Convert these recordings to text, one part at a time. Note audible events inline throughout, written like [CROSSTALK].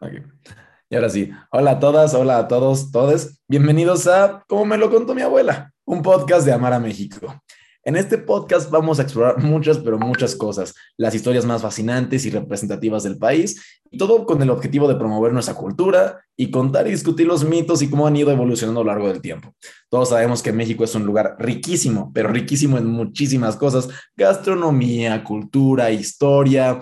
Ok. Y ahora sí, hola a todas, hola a todos, todes. Bienvenidos a Como me lo contó mi abuela, un podcast de Amar a México. En este podcast vamos a explorar muchas, pero muchas cosas, las historias más fascinantes y representativas del país, y todo con el objetivo de promover nuestra cultura y contar y discutir los mitos y cómo han ido evolucionando a lo largo del tiempo. Todos sabemos que México es un lugar riquísimo, pero riquísimo en muchísimas cosas, gastronomía, cultura, historia,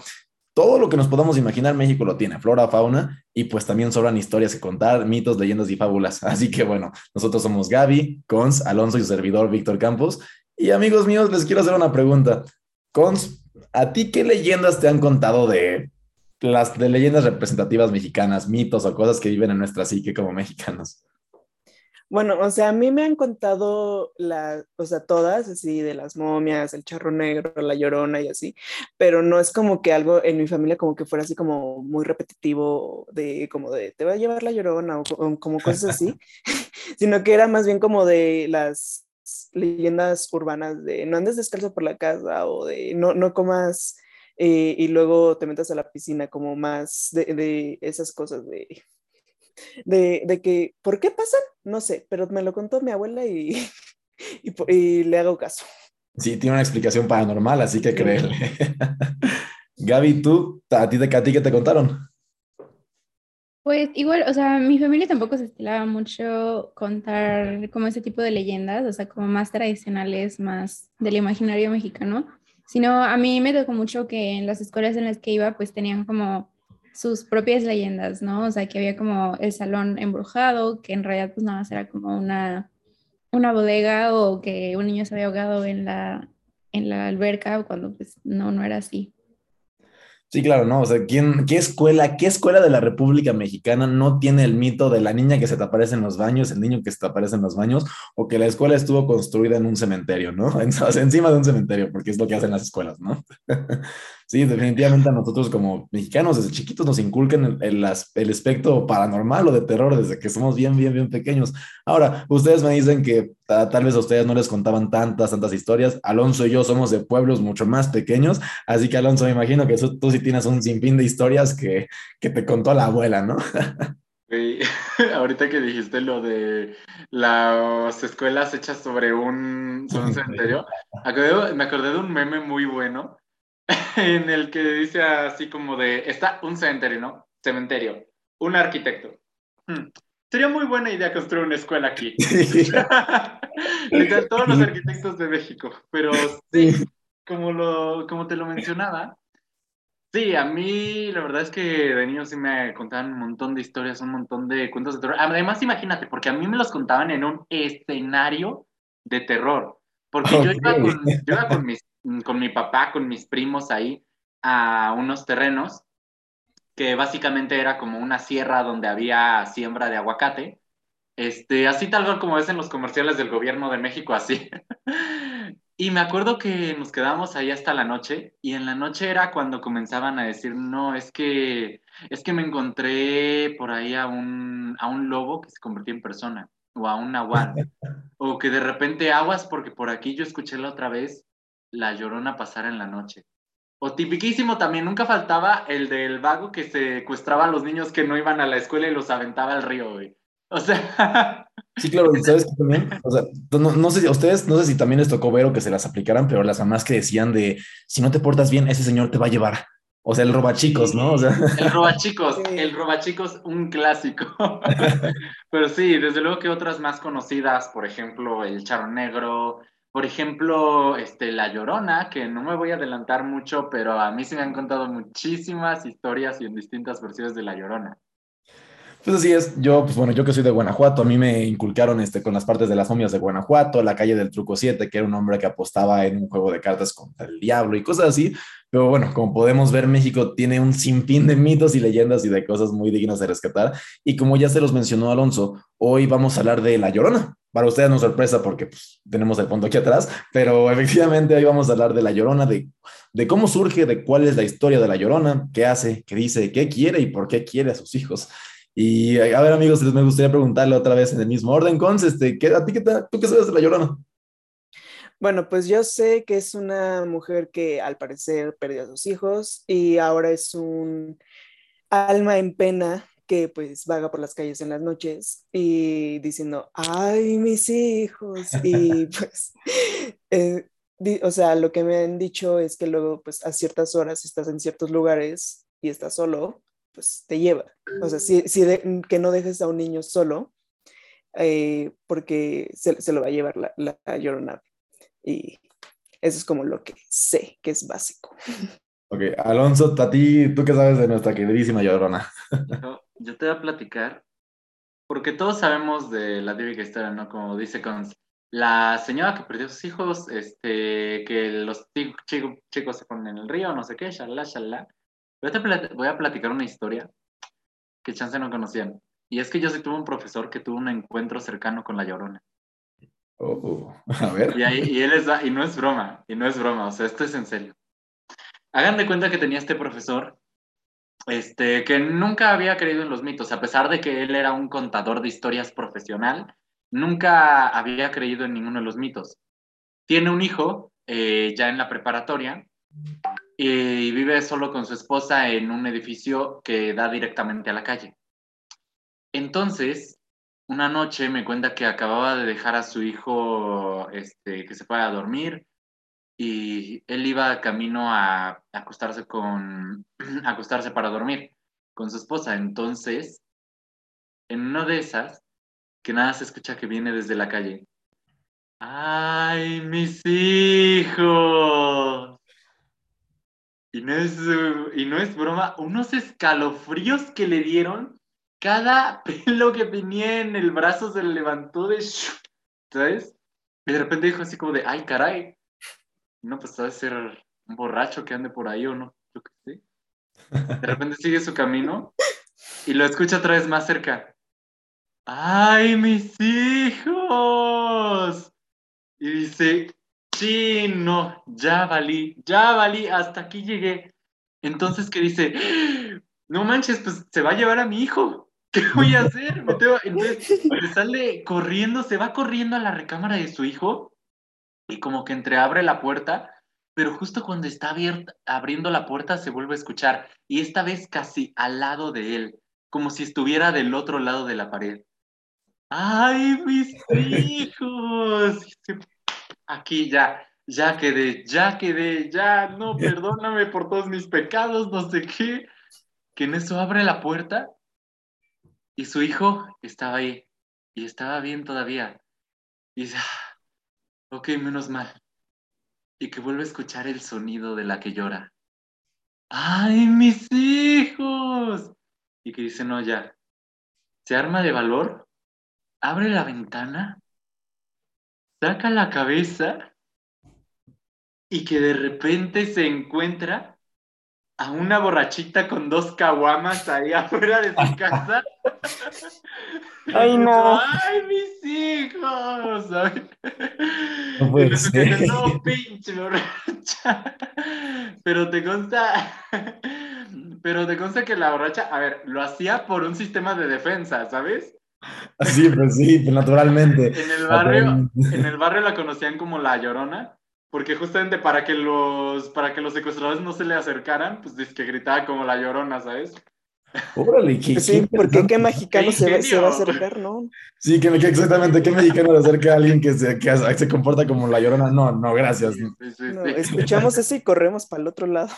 todo lo que nos podamos imaginar, México lo tiene, flora, fauna, y pues también sobran historias que contar, mitos, leyendas y fábulas. [LAUGHS] Así que bueno, nosotros somos Gaby, Cons, Alonso y su servidor Víctor Campos. Y amigos míos, les quiero hacer una pregunta. Cons, ¿a ti qué leyendas te han contado de las de leyendas representativas mexicanas, mitos o cosas que viven en nuestra psique como mexicanos? Bueno, o sea, a mí me han contado las, o sea, todas, así, de las momias, el charro negro, la llorona y así, pero no es como que algo en mi familia como que fuera así como muy repetitivo de, como de, te va a llevar la llorona o, como cosas así, [LAUGHS] [LAUGHS] sino que era más bien como de las leyendas urbanas de no andes descalzo por la casa o de no, no comas eh, y luego te metas a la piscina, como más de, de esas cosas de de, de, que, ¿por qué pasan? No sé, pero me lo contó mi abuela y, [LAUGHS] y, le hago caso. Sí, tiene una explicación paranormal, así que créele. [LAUGHS] Gaby, ¿tú, a ti, a ti qué te contaron? Pues igual, o sea, mi familia tampoco se estilaba mucho contar como ese tipo de leyendas, o sea, como más tradicionales, más del imaginario mexicano, sino a mí me tocó mucho que en las escuelas en las que iba, pues tenían como sus propias leyendas, ¿no? O sea, que había como el salón embrujado, que en realidad pues nada era como una, una bodega o que un niño se había ahogado en la, en la alberca cuando pues no, no era así. Sí, claro, ¿no? O sea, ¿quién, ¿qué escuela, qué escuela de la República Mexicana no tiene el mito de la niña que se te aparece en los baños, el niño que se te aparece en los baños, o que la escuela estuvo construida en un cementerio, ¿no? [LAUGHS] encima de un cementerio, porque es lo que hacen las escuelas, ¿no? [LAUGHS] Sí, definitivamente a nosotros como mexicanos desde chiquitos nos inculcan el, el, aspecto paranormal o de terror desde que somos bien, bien, bien pequeños. Ahora, ustedes me dicen que tal vez a ustedes no les contaban tantas, tantas historias. Alonso y yo somos de pueblos mucho más pequeños, así que Alonso, me imagino que tú, sí tienes un sinfín de historias que, que te contó la abuela, ¿no? [LAUGHS] [LAUGHS] ahorita que dijiste lo de las escuelas hechas sobre un, sobre un cementerio, [LAUGHS] me acordé de un meme muy bueno [LAUGHS] en el que dice así como de, está un cementerio, ¿no? Cementerio, un arquitecto. Hmm, sería muy buena idea construir una escuela aquí. [LAUGHS] todos los arquitectos de México, pero sí, como, lo, como te lo mencionaba, sí, a mí la verdad es que de niño sí me contaban un montón de historias, un montón de cuentos de terror. Además, imagínate, porque a mí me los contaban en un escenario de terror. Porque yo, iba con, yo iba con mis con mi papá, con mis primos ahí, a unos terrenos que básicamente era como una sierra donde había siembra de aguacate. Este, así tal cual como ves en los comerciales del gobierno de México, así. [LAUGHS] y me acuerdo que nos quedamos ahí hasta la noche y en la noche era cuando comenzaban a decir, no, es que, es que me encontré por ahí a un, a un lobo que se convirtió en persona o a un nahual. o que de repente aguas porque por aquí yo escuché la otra vez la Llorona pasara en la noche. O tipiquísimo también, nunca faltaba el del vago que secuestraba a los niños que no iban a la escuela y los aventaba al río, güey. O sea... [LAUGHS] Sí, claro, ¿sabes también? O sea, no, sé si a ustedes, no sé si también les tocó ver o que se las aplicaran, pero las mamás que decían de, si no te portas bien, ese señor te va a llevar. O sea, el robachicos, ¿no? O sea... El robachicos, el robachicos, un clásico. [LAUGHS] pero sí, desde luego que otras más conocidas, por ejemplo, el charro negro, por ejemplo, este, La Llorona, que no me voy a adelantar mucho, pero a mí se me han contado muchísimas historias y en distintas versiones de La Llorona. Pues así es, yo, pues bueno, yo que soy de Guanajuato, a mí me inculcaron este, con las partes de las momias de Guanajuato, la calle del Truco 7, que era un hombre que apostaba en un juego de cartas contra el diablo y cosas así, pero bueno, como podemos ver, México tiene un sinfín de mitos y leyendas y de cosas muy dignas de rescatar, y como ya se los mencionó Alonso, hoy vamos a hablar de La Llorona, para ustedes no sorpresa porque pues, tenemos el fondo aquí atrás, pero [LAUGHS] efectivamente hoy vamos a hablar de La Llorona, de, de cómo surge, de cuál es la historia de La Llorona, qué hace, qué dice, qué quiere y por qué quiere a sus hijos. Y a ver, amigos, me gustaría preguntarle otra vez en el mismo orden, Cons, este, ¿qué, ¿a ti qué tú qué sabes de La Llorona? Bueno, pues yo sé que es una mujer que al parecer perdió a sus hijos y ahora es un alma en pena que pues vaga por las calles en las noches y diciendo, ay, mis hijos. Y [LAUGHS] pues, eh, o sea, lo que me han dicho es que luego pues a ciertas horas estás en ciertos lugares y estás solo, pues te lleva. O sea, si, si que no dejes a un niño solo, eh, porque se, se, lo va a llevar la, la llorona. Y eso es como lo que sé que es básico. Ok, Alonso, a ti, ¿tú qué sabes de nuestra queridísima llorona? yo te voy a platicar, porque todos sabemos de la típica historia, ¿no? Como dice con la señora que perdió a sus hijos, este, que los chicos, chicos se ponen en el río, no sé qué, shalala, shalala. Yo te voy a platicar una historia que chance no conocían. Y es que yo sí tuve un profesor que tuvo un encuentro cercano con la llorona. Oh, [LAUGHS] a ver. Y, ahí, y él es, y no es broma, y no es broma, o sea, esto es en serio. Hagan de cuenta que tenía este profesor este, que nunca había creído en los mitos, a pesar de que él era un contador de historias profesional, nunca había creído en ninguno de los mitos. Tiene un hijo eh, ya en la preparatoria y vive solo con su esposa en un edificio que da directamente a la calle. Entonces, una noche me cuenta que acababa de dejar a su hijo este, que se fuera a dormir y él iba camino a acostarse con [CLEARS THROAT] acostarse para dormir con su esposa. Entonces, en una de esas, que nada se escucha que viene desde la calle. ¡Ay, mis hijos! Y no es, y no es broma, unos escalofríos que le dieron, cada [LAUGHS] pelo que tenía en el brazo se le levantó de... ¿Sabes? Y de repente dijo así como de, ay, caray, no, pues debe ser un borracho que ande por ahí o no, yo qué sé. De repente sigue su camino y lo escucha otra vez más cerca. ¡Ay, mis hijos! Y dice, sí, no, ya valí, ya valí, hasta aquí llegué. Entonces, ¿qué dice? No manches, pues se va a llevar a mi hijo. ¿Qué voy a hacer? Entonces, sale corriendo, se va corriendo a la recámara de su hijo y como que entreabre la puerta, pero justo cuando está abierta, abriendo la puerta se vuelve a escuchar y esta vez casi al lado de él, como si estuviera del otro lado de la pared. ¡Ay, mis [LAUGHS] hijos! Aquí ya, ya quedé, ya quedé, ya, no, [LAUGHS] perdóname por todos mis pecados, no sé qué. Que en eso abre la puerta y su hijo estaba ahí y estaba bien todavía. Y dice, Ok, menos mal. Y que vuelve a escuchar el sonido de la que llora. ¡Ay, mis hijos! Y que dice, no, ya. Se arma de valor, abre la ventana, saca la cabeza y que de repente se encuentra a una borrachita con dos caguamas ahí [LAUGHS] afuera de su casa. [LAUGHS] Ay, no. Ay, mis hijos. [LAUGHS] No puede ser. No, pinche borracha. Pero te consta. Pero te consta que la borracha, a ver, lo hacía por un sistema de defensa, ¿sabes? Sí, pues sí, pues naturalmente. En el barrio, en el barrio la conocían como la llorona porque justamente para que los, para que los secuestradores no se le acercaran, pues dice que gritaba como la llorona, ¿sabes? Órale, ¿qué, sí, porque qué mexicano se va, se va, a acercar, ¿no? Sí, que, exactamente, ¿qué mexicano le acerca a alguien que se, que se comporta como la llorona? No, no, gracias. Sí, sí, no, escuchamos eso y corremos para el otro lado.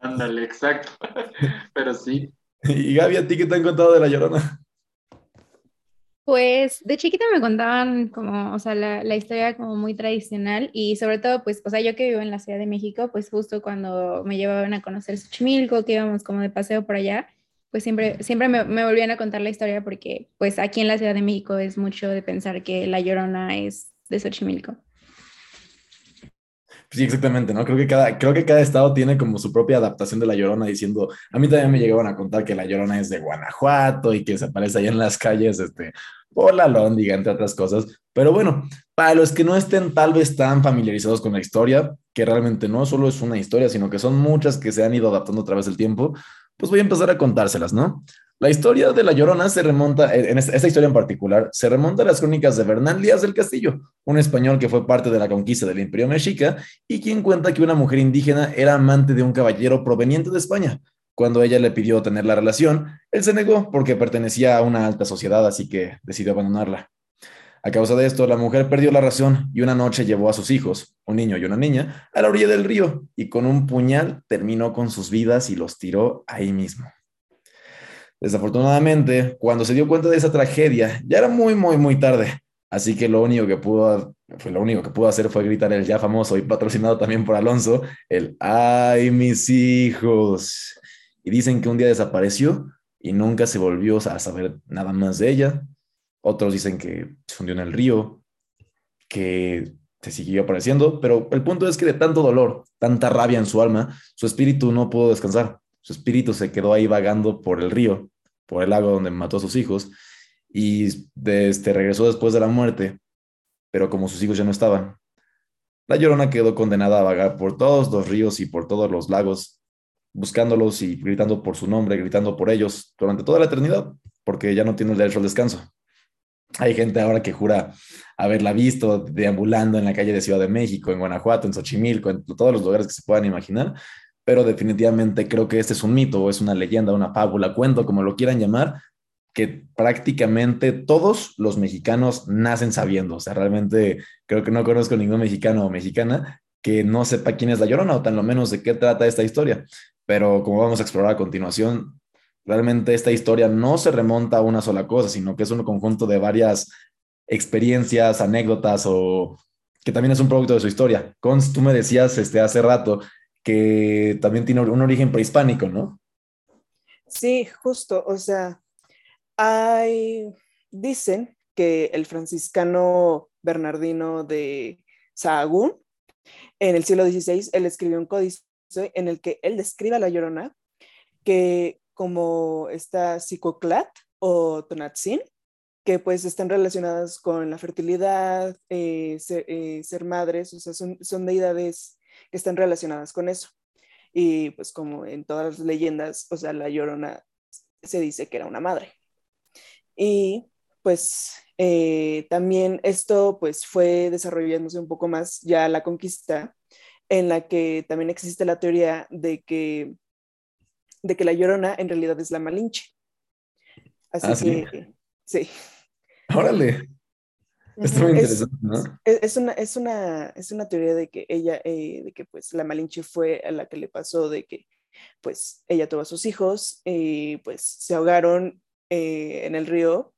Ándale, exacto. [LAUGHS] Pero sí. Y Gaby, ¿a ti qué te han contado de la llorona? Pues de chiquita me contaban como, o sea, la, historia como muy tradicional y sobre todo, pues, o sea, yo que vivo en la Ciudad de México, pues justo cuando me llevaban a conocer Xochimilco, que íbamos como de paseo por allá, pues siempre, siempre me, me, volvían a contar la historia porque, pues, aquí en la Ciudad de México es mucho de pensar que La Llorona es de Xochimilco. Sí, exactamente, ¿no? Creo que, cada, creo que cada estado tiene como su propia adaptación de La Llorona, diciendo, a mí también me llegaban a contar que La Llorona es de Guanajuato y que se aparece allá en las calles, este, por la Lóndiga, entre otras cosas. Pero bueno, para los que no estén tal vez tan familiarizados con la historia, que realmente no solo es una historia, sino que son muchas que se han ido adaptando a través del tiempo, pues voy a empezar a contárselas, ¿no? La historia de La Llorona se remonta, en esta, historia en particular, se remonta a las crónicas de Bernal Díaz del Castillo, un español que fue parte de la conquista del Imperio Mexica y quien cuenta que una mujer indígena era amante de un caballero proveniente de España. Cuando ella le pidió tener la relación, él se negó porque pertenecía a una alta sociedad, así que decidió abandonarla. A causa de esto, la mujer perdió la razón y una noche llevó a sus hijos, un niño y una niña, a la orilla del río y con un puñal terminó con sus vidas y los tiró ahí mismo. Desafortunadamente, cuando se dio cuenta de esa tragedia, ya era muy, muy, muy tarde. Así que lo único que pudo, fue lo único que pudo hacer fue gritar el ya famoso y patrocinado también por Alonso, el ¡ay, mis hijos! Y dicen que un día desapareció y nunca se volvió a saber nada más de ella. Otros dicen que se hundió en el río, que se siguió apareciendo, pero el punto es que de tanto dolor, tanta rabia en su alma, su espíritu no pudo descansar. Su espíritu se quedó ahí vagando por el río, por el lago donde mató a sus hijos, y este, regresó después de la muerte, pero como sus hijos ya no estaban. La llorona quedó condenada a vagar por todos los ríos y por todos los lagos, buscándolos y gritando por su nombre, gritando por ellos durante toda la eternidad, porque ya no tiene el derecho al descanso. Hay gente ahora que jura haberla visto deambulando en la calle de Ciudad de México, en Guanajuato, en Xochimilco, en todos los lugares que se puedan imaginar, pero definitivamente creo que este es un mito es una leyenda, una fábula, cuento, como lo quieran llamar, que prácticamente todos los mexicanos nacen sabiendo. O sea, realmente creo que no conozco ningún mexicano o mexicana que no sepa quién es la Llorona o tan lo menos de qué trata esta historia. Pero como vamos a explorar a continuación, realmente esta historia no se remonta a una sola cosa, sino que es un conjunto de varias experiencias, anécdotas o que también es un producto de su historia. Cons, tú me decías este, hace rato que también tiene un origen prehispánico, ¿no? Sí, justo, o sea, hay, dicen que el franciscano Bernardino de Sahagún, en el siglo XVI, él escribió un códice en el que él describe a la llorona que como esta psicoclat o tonatzin, que pues están relacionadas con la fertilidad, eh, eh, ser, madres, o sea, son, son deidades que están relacionadas con eso. Y pues como en todas las leyendas, o sea, la llorona se dice que era una madre. Y pues eh, también esto pues fue desarrollándose un poco más ya la conquista, en la que también existe la teoría de que, de que la llorona en realidad es la malinche. Así ah, que, sí. Órale. Está muy interesante, ¿no? Es, una, es, una, es una teoría de que ella, eh, de que pues la Malinche fue a la que le pasó de que pues ella tuvo a sus hijos y pues se ahogaron eh, en el río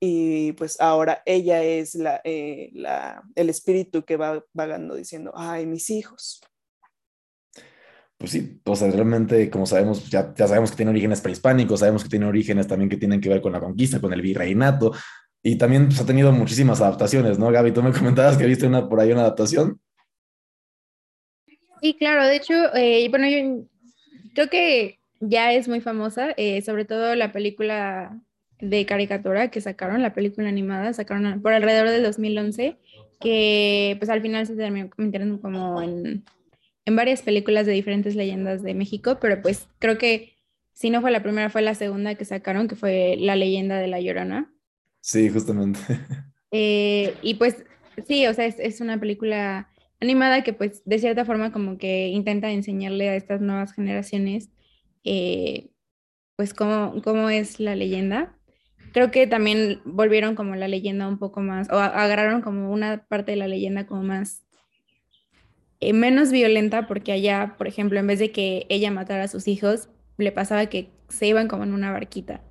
y pues ahora ella es la, eh, la, el espíritu que va vagando diciendo, ay, mis hijos. Pues sí, o sea, realmente, como sabemos, ya, ya sabemos que tiene orígenes prehispánicos, sabemos que tiene orígenes también que tienen que ver con la conquista, con el virreinato, y también pues, ha tenido muchísimas adaptaciones, ¿no, Gaby? Tú me [LAUGHS] comentabas que viste una, por ahí una adaptación. Sí, claro, de hecho, eh, bueno, yo creo que ya es muy famosa, eh, sobre todo la película de caricatura que sacaron, la película animada, sacaron por alrededor del 2011, que pues al final se terminó como en, en varias películas de diferentes leyendas de México, pero pues creo que si no fue la primera, fue la segunda que sacaron, que fue La leyenda de la Llorona. Sí, justamente. [LAUGHS] Eh, y pues sí, o sea, es, una película animada que pues de cierta forma como que intenta enseñarle a estas nuevas generaciones eh, pues cómo, cómo es la leyenda. Creo que también volvieron como la leyenda un poco más, o agarraron como una parte de la leyenda como más eh, menos violenta, porque allá, por ejemplo, en vez de que ella matara a sus hijos, le pasaba que se iban como en una barquita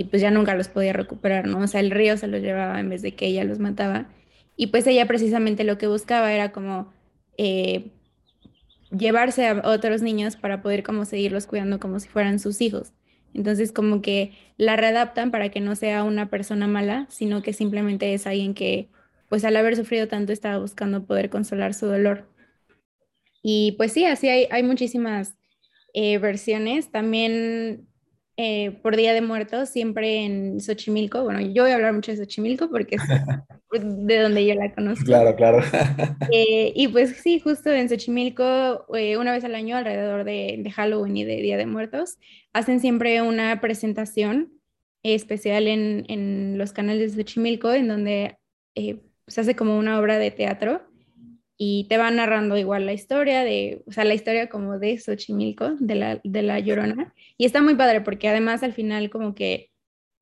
y pues ya nunca los podía recuperar, ¿no? O sea, el río se los llevaba en vez de que ella los mataba. Y pues ella precisamente lo que buscaba era como eh, llevarse a otros niños para poder como seguirlos cuidando como si fueran sus hijos. Entonces como que la readaptan para que no sea una persona mala, sino que simplemente es alguien que pues al haber sufrido tanto estaba buscando poder consolar su dolor. Y pues sí, así hay, hay muchísimas eh, versiones. También eh, por Día de Muertos, siempre en Xochimilco. Bueno, yo voy a hablar mucho de Xochimilco porque es [LAUGHS] de donde yo la conozco. Claro, claro. [LAUGHS] Eh, y pues sí, justo en Xochimilco, eh, una vez al año, alrededor de, de, Halloween y de Día de Muertos, hacen siempre una presentación especial en, en los canales de Xochimilco, en donde se hace como una obra de teatro y te va narrando igual la historia de, o sea, la historia como de Xochimilco, de la, de la Llorona. Y está muy padre porque además al final como que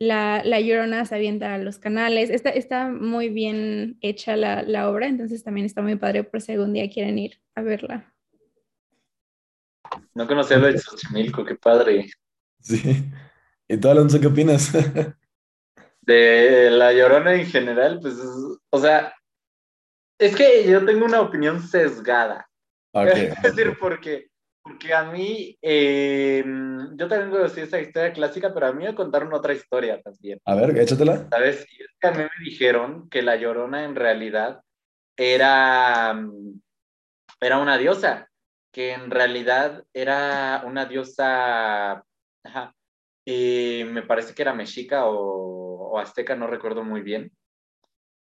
la, la Llorona se avienta a los canales. Está, está muy bien hecha la, la obra, entonces también está muy padre por si algún día quieren ir a verla. No conocía lo de Xochimilco, qué padre. Sí. ¿Y tú, Alonso, qué opinas? [LAUGHS] De La Llorona en general, pues, o sea, es que yo tengo una opinión sesgada. Okay. [LAUGHS] es decir, porque, porque a mí, eh, yo también conocí esa historia clásica, pero a mí me contaron otra historia también. A ver, échatela. ¿Sabes? Y es que a mí me dijeron que la Llorona en realidad era, era una diosa, que en realidad era una diosa, ajá, y me parece que era mexica o, o azteca, no recuerdo muy bien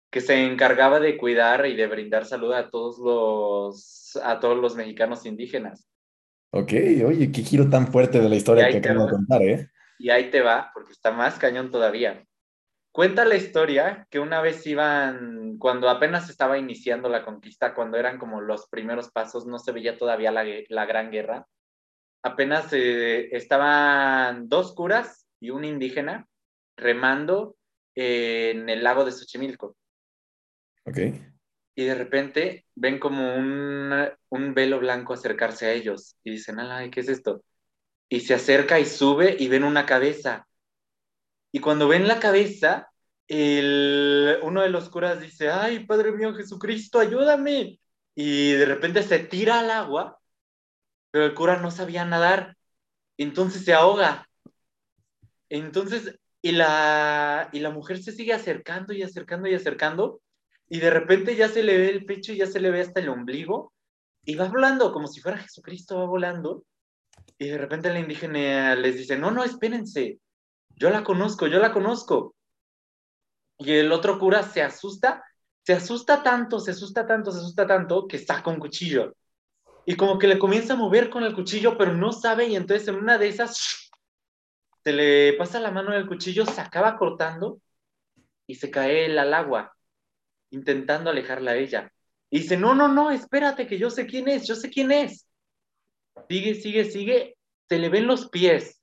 que se encargaba de cuidar y de brindar salud a todos los, a todos los mexicanos indígenas. Ok, oye, qué giro tan fuerte de la historia que acabo de contar, ¿eh? Y ahí te va, porque está más cañón todavía. Cuenta la historia que una vez iban, cuando apenas estaba iniciando la conquista, cuando eran como los primeros pasos, no se veía todavía la, la gran guerra, apenas eh, estaban dos curas y un indígena remando en el lago de Xochimilco. Y de repente ven como un, un velo blanco acercarse a ellos y dicen, ay, ¿qué es esto? Y se acerca y sube y ven una cabeza. Y cuando ven la cabeza, el, uno de los curas dice, ay, Padre mío Jesucristo, ayúdame. Y de repente se tira al agua, pero el cura no sabía nadar. Entonces se ahoga. Entonces, y la, y la mujer se sigue acercando y acercando y acercando y de repente ya se le ve el pecho y ya se le ve hasta el ombligo y va volando como si fuera Jesucristo, va volando y de repente la indígena les dice, no, no, espérense, yo la conozco, yo la conozco. Y el otro cura se asusta, se asusta tanto, se asusta tanto, se asusta tanto que saca un cuchillo. Y como que le comienza a mover con el cuchillo, pero no sabe y entonces en una de esas se le pasa la mano del cuchillo, se acaba cortando y se cae él al agua intentando alejarla a ella. Y dice, no, no, no, espérate, que yo sé quién es, yo sé quién es. Sigue, sigue, sigue, se le ven los pies.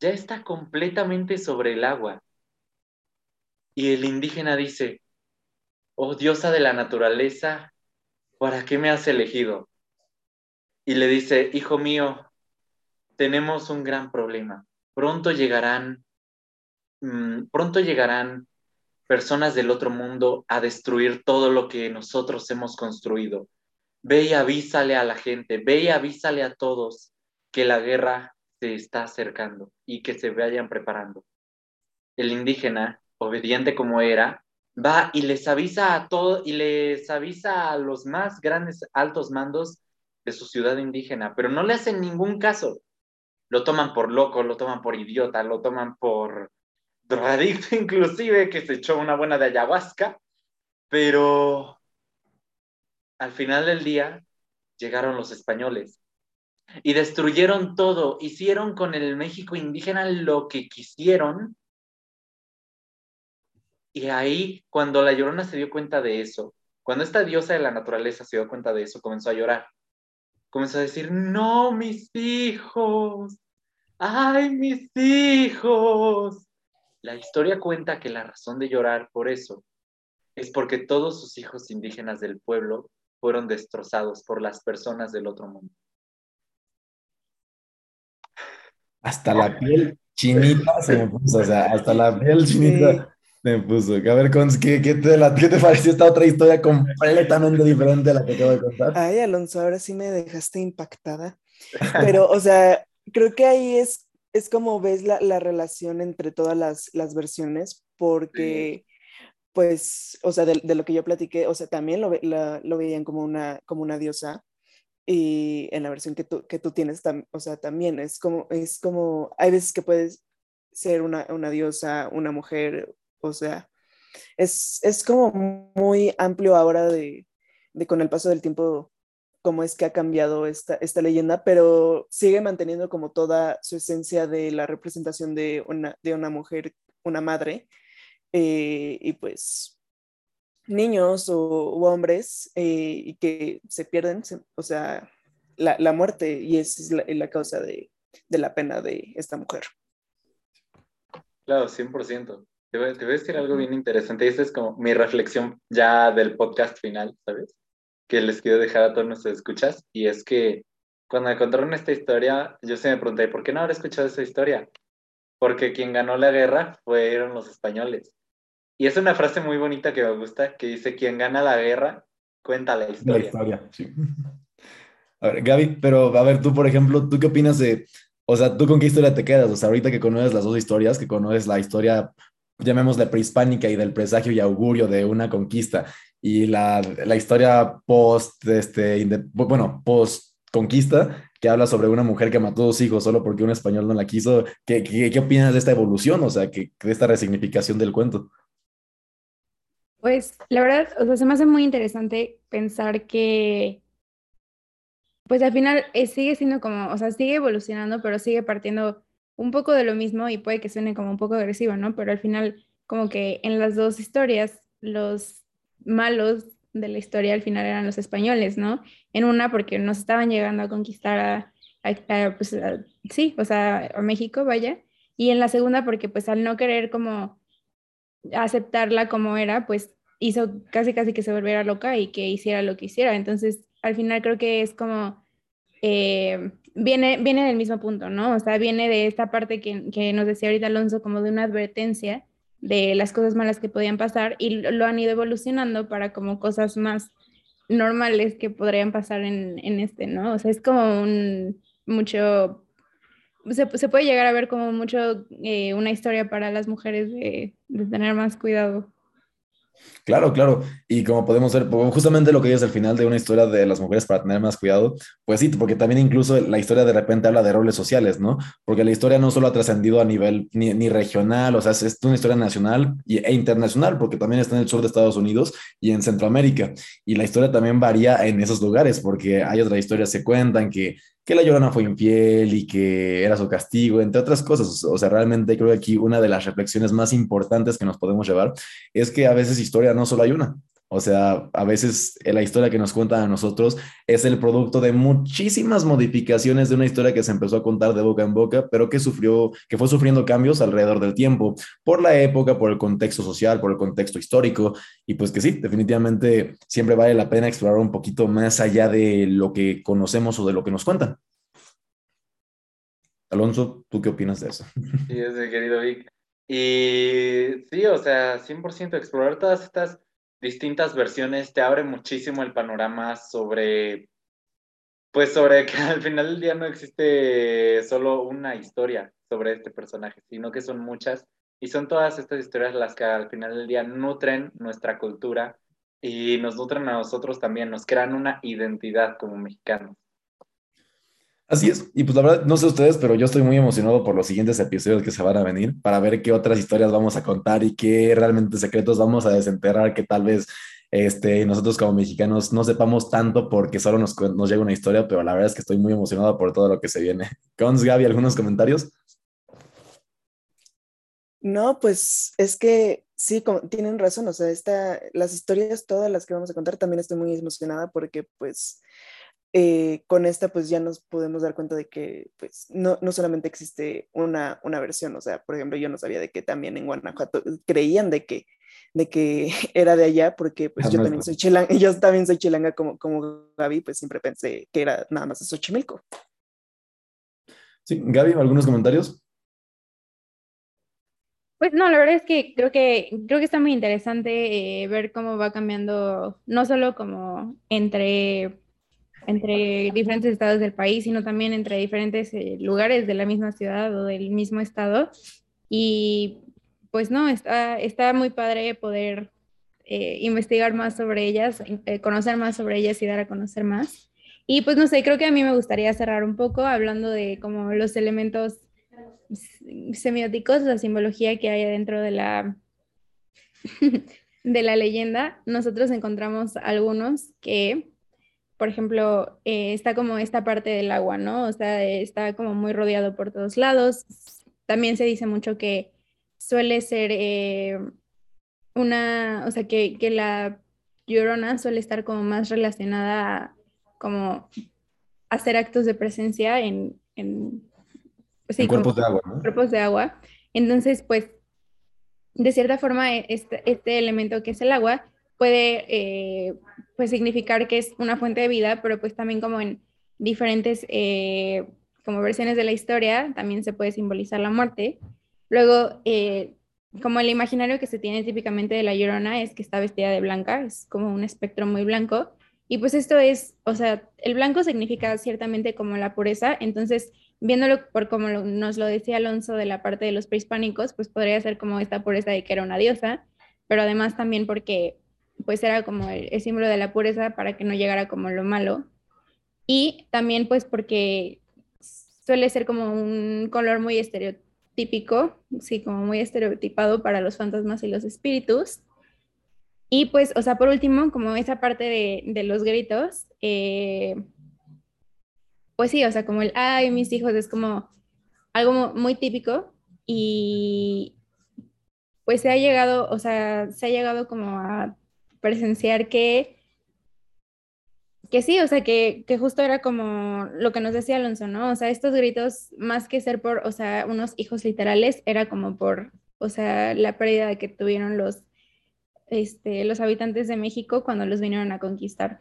Ya está completamente sobre el agua. Y el indígena dice, oh diosa de la naturaleza, ¿para qué me has elegido? Y le dice, hijo mío, tenemos un gran problema. Pronto llegarán, mmm, pronto llegarán personas del otro mundo a destruir todo lo que nosotros hemos construido. Ve y avísale a la gente, ve y avísale a todos que la guerra se está acercando y que se vayan preparando. El indígena, obediente como era, va y les avisa a todos y les avisa a los más grandes altos mandos de su ciudad indígena, pero no le hacen ningún caso. Lo toman por loco, lo toman por idiota, lo toman por drogadicto [LAUGHS] inclusive, que se echó una buena de ayahuasca, pero al final del día llegaron los españoles y destruyeron todo, hicieron con el México indígena lo que quisieron. Y ahí, cuando la llorona se dio cuenta de eso, cuando esta diosa de la naturaleza se dio cuenta de eso, comenzó a llorar. Comenzó a decir, no, mis hijos, ay, mis hijos. La historia cuenta que la razón de llorar por eso es porque todos sus hijos indígenas del pueblo fueron destrozados por las personas del otro mundo. Hasta la piel chinita se me puso, o sea, hasta la piel chinita sí. me puso. A ver, ¿qué, qué, te, la, ¿qué te pareció esta otra historia completamente diferente a la que acabo de contar? Ay, Alonso, ahora sí me dejaste impactada. Pero, o sea, creo que ahí es es como ves la, la relación entre todas las, las versiones, porque, sí. pues, o sea, de, de, lo que yo platiqué, o sea, también lo, la, lo veían como una, como una diosa, y en la versión que tú, que tú tienes, tam, o sea, también es como, es como, hay veces que puedes ser una, una diosa, una mujer, o sea, es, es como muy amplio ahora de, de con el paso del tiempo cómo es que ha cambiado esta, esta leyenda, pero sigue manteniendo como toda su esencia de la representación de una, de una mujer, una madre, eh, y pues niños o u hombres eh, y que se pierden, se- o sea, la, la muerte y esa es la, la causa de, de la pena de esta mujer. Claro, 100%. Te voy, te voy a decir algo bien interesante. Y esta es como mi reflexión ya del podcast final, ¿sabes? Que les quiero dejar a todos nuestros escuchas. Y es que cuando me contaron esta historia, yo se me pregunté, ¿por qué no habré escuchado esa historia? Porque quien ganó la guerra fueron los españoles. Y es una frase muy bonita que me gusta, que dice, quien gana la guerra, cuenta la La historia. historia, sí. A ver, Gaby, pero a ver, tú, por ejemplo, ¿tú qué opinas de, o sea, tú con qué historia te quedas? O sea, ahorita que conoces las dos historias, que conoces la historia, llamémosla prehispánica y del presagio y augurio de una conquista, y la, la historia post, este, bueno, post conquista, que habla sobre una mujer que mató a dos hijos solo porque un español no la quiso, ¿qué, qué, qué opinas de esta evolución? O sea, que, de esta resignificación del cuento. Pues la verdad, o sea, se me hace muy interesante pensar que, pues al final eh, sigue siendo como, o sea, sigue evolucionando, pero sigue partiendo un poco de lo mismo y puede que suene como un poco agresivo, ¿no? Pero al final, como que en las dos historias, los malos de la historia al final eran los españoles, ¿no? En una porque nos estaban llegando a conquistar a, pues, sí, o sea, a México, vaya. Y en la segunda porque pues al no querer como aceptarla como era, pues hizo casi casi que se volviera loca y que hiciera lo que hiciera. Entonces, al final creo que es como, eh, viene, viene del mismo punto, ¿no? O sea, viene de esta parte que, que nos decía ahorita Alonso, como de una advertencia de las cosas malas que podían pasar y lo, han ido evolucionando para como cosas más normales que podrían pasar en, en este, ¿no? O sea, es como un mucho se, se puede llegar a ver como mucho eh, una historia para las mujeres de tener más cuidado. Claro, claro. Y como podemos ver, justamente lo que dices al final de una historia de las mujeres para tener más cuidado, pues sí, porque también incluso la historia de repente habla de roles sociales, ¿no? Porque la historia no solo ha trascendido a nivel ni, regional, o sea, es, una historia nacional e internacional, porque también está en el sur de Estados Unidos y en Centroamérica. Y la historia también varía en esos lugares, porque hay otras historias que cuentan que que la llorona fue infiel y que era su castigo, entre otras cosas. O sea, realmente creo que aquí una de las reflexiones más importantes que nos podemos llevar es que a veces historia no solo hay una. O sea, a veces la historia que nos cuentan a nosotros es el producto de muchísimas modificaciones de una historia que se empezó a contar de boca en boca, pero que sufrió, que fue sufriendo cambios alrededor del tiempo, por la época, por el contexto social, por el contexto histórico, y pues que sí, definitivamente siempre vale la pena explorar un poquito más allá de lo que conocemos o de lo que nos cuentan. Alonso, ¿tú qué opinas de eso? Sí, ese querido Vic. Y sí, o sea, 100% explorar todas estas distintas versiones te abre muchísimo el panorama sobre, pues sobre que al final del día no existe solo una historia sobre este personaje, sino que son muchas y son todas estas historias las que al final del día nutren nuestra cultura y nos nutren a nosotros también, nos crean una identidad como mexicanos. Así es, y pues la verdad, no sé ustedes, pero yo estoy muy emocionado por los siguientes episodios que se van a venir para ver qué otras historias vamos a contar y qué realmente secretos vamos a desenterrar que tal vez este, nosotros como mexicanos no sepamos tanto porque solo nos, nos llega una historia, pero la verdad es que estoy muy emocionado por todo lo que se viene. [LAUGHS] Cons, Gaby, ¿algunos comentarios? No, pues es que sí, como, tienen razón, o sea, esta, las historias, todas las que vamos a contar, también estoy muy emocionada porque pues eh, con esta pues ya nos podemos dar cuenta de que pues no, no solamente existe una, una versión, o sea, por ejemplo, yo no sabía de que también en Guanajuato creían de que de que [LAUGHS] era de allá, porque pues yo también soy chilanga, [LAUGHS] yo también soy chilanga como, como Gaby, pues siempre pensé que era nada más de Xochimilco. Sí, Gaby, ¿algunos comentarios? Pues no, la verdad es que creo que creo que está muy interesante eh, ver cómo va cambiando, no solo como entre, entre diferentes estados del país, sino también entre diferentes eh, lugares de la misma ciudad o del mismo estado. Y pues no, está, está muy padre poder eh, investigar más sobre ellas, eh, conocer más sobre ellas y dar a conocer más. Y pues no sé, creo que a mí me gustaría cerrar un poco hablando de como los elementos semióticos, la simbología que hay dentro de la, [LAUGHS] de la leyenda. Nosotros encontramos algunos que, por ejemplo, eh, está como esta parte del agua, ¿no? O sea, está como muy rodeado por todos lados. También se dice mucho que suele ser, eh, una, o sea, que, que la llorona suele estar como más relacionada a como hacer actos de presencia en, en, pues en cuerpos de agua, ¿no? Cuerpos de agua. Entonces, pues, de cierta forma, e, este, este elemento que es el agua puede, eh, pues, significar que es una fuente de vida, pero pues también como en diferentes, eh, como versiones de la historia, también se puede simbolizar la muerte. Luego, eh, como el imaginario que se tiene típicamente de la llorona es que está vestida de blanca, es como un espectro muy blanco. Y pues esto es, o sea, el blanco significa ciertamente como la pureza, entonces viéndolo por como nos lo decía Alonso de la parte de los prehispánicos, pues podría ser como esta pureza de que era una diosa, pero además también porque pues era como el, símbolo de la pureza para que no llegara como lo malo. Y también pues porque suele ser como un color muy estereotípico típico, sí, como muy estereotipado para los fantasmas y los espíritus. Y pues, o sea, por último, como esa parte de, de los gritos, eh, pues sí, o sea, como el, ay, mis hijos, es como algo muy típico y pues se ha llegado, o sea, se ha llegado como a presenciar que que sí, o sea, que, que, justo era como lo que nos decía Alonso, ¿no? O sea, estos gritos, más que ser por, o sea, unos hijos literales, era como por, o sea, la pérdida que tuvieron los, este, los habitantes de México cuando los vinieron a conquistar.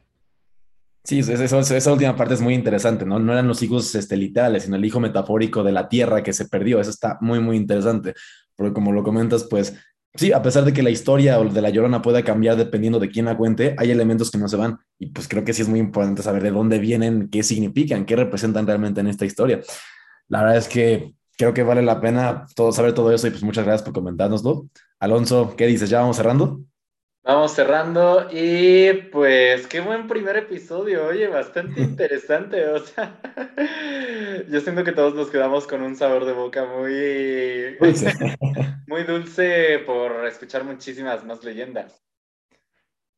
Sí, eso, esa última parte es muy interesante, ¿no? No eran los hijos este, literales, sino el hijo metafórico de la tierra que se perdió. Eso está muy, muy interesante, porque como lo comentas, pues sí, a pesar de que la historia o de la llorona pueda cambiar dependiendo de quién la cuente, hay elementos que no se van. Y pues creo que sí es muy importante saber de dónde vienen, qué significan, qué representan realmente en esta historia. La verdad es que creo que vale la pena todo, saber todo eso y pues muchas gracias por comentárnoslo. Alonso, ¿qué dices? ¿Ya vamos cerrando? Vamos cerrando y pues qué buen primer episodio, oye, bastante [LAUGHS] interesante, o sea, yo siento que todos nos quedamos con un sabor de boca muy dulce, [LAUGHS] muy dulce por escuchar muchísimas más leyendas.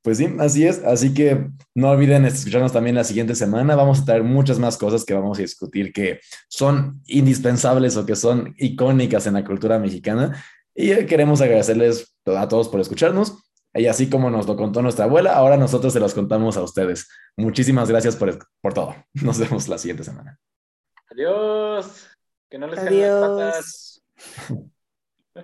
Pues sí, así es, así que no olviden escucharnos también la siguiente semana, vamos a traer muchas más cosas que vamos a discutir que son indispensables o que son icónicas en la cultura mexicana y queremos agradecerles a todos por escucharnos y así como nos lo contó nuestra abuela, ahora nosotros se los contamos a ustedes. Muchísimas gracias por, por todo. Nos vemos la siguiente semana. Adiós. Que no les Adiós. Las patas. [LAUGHS]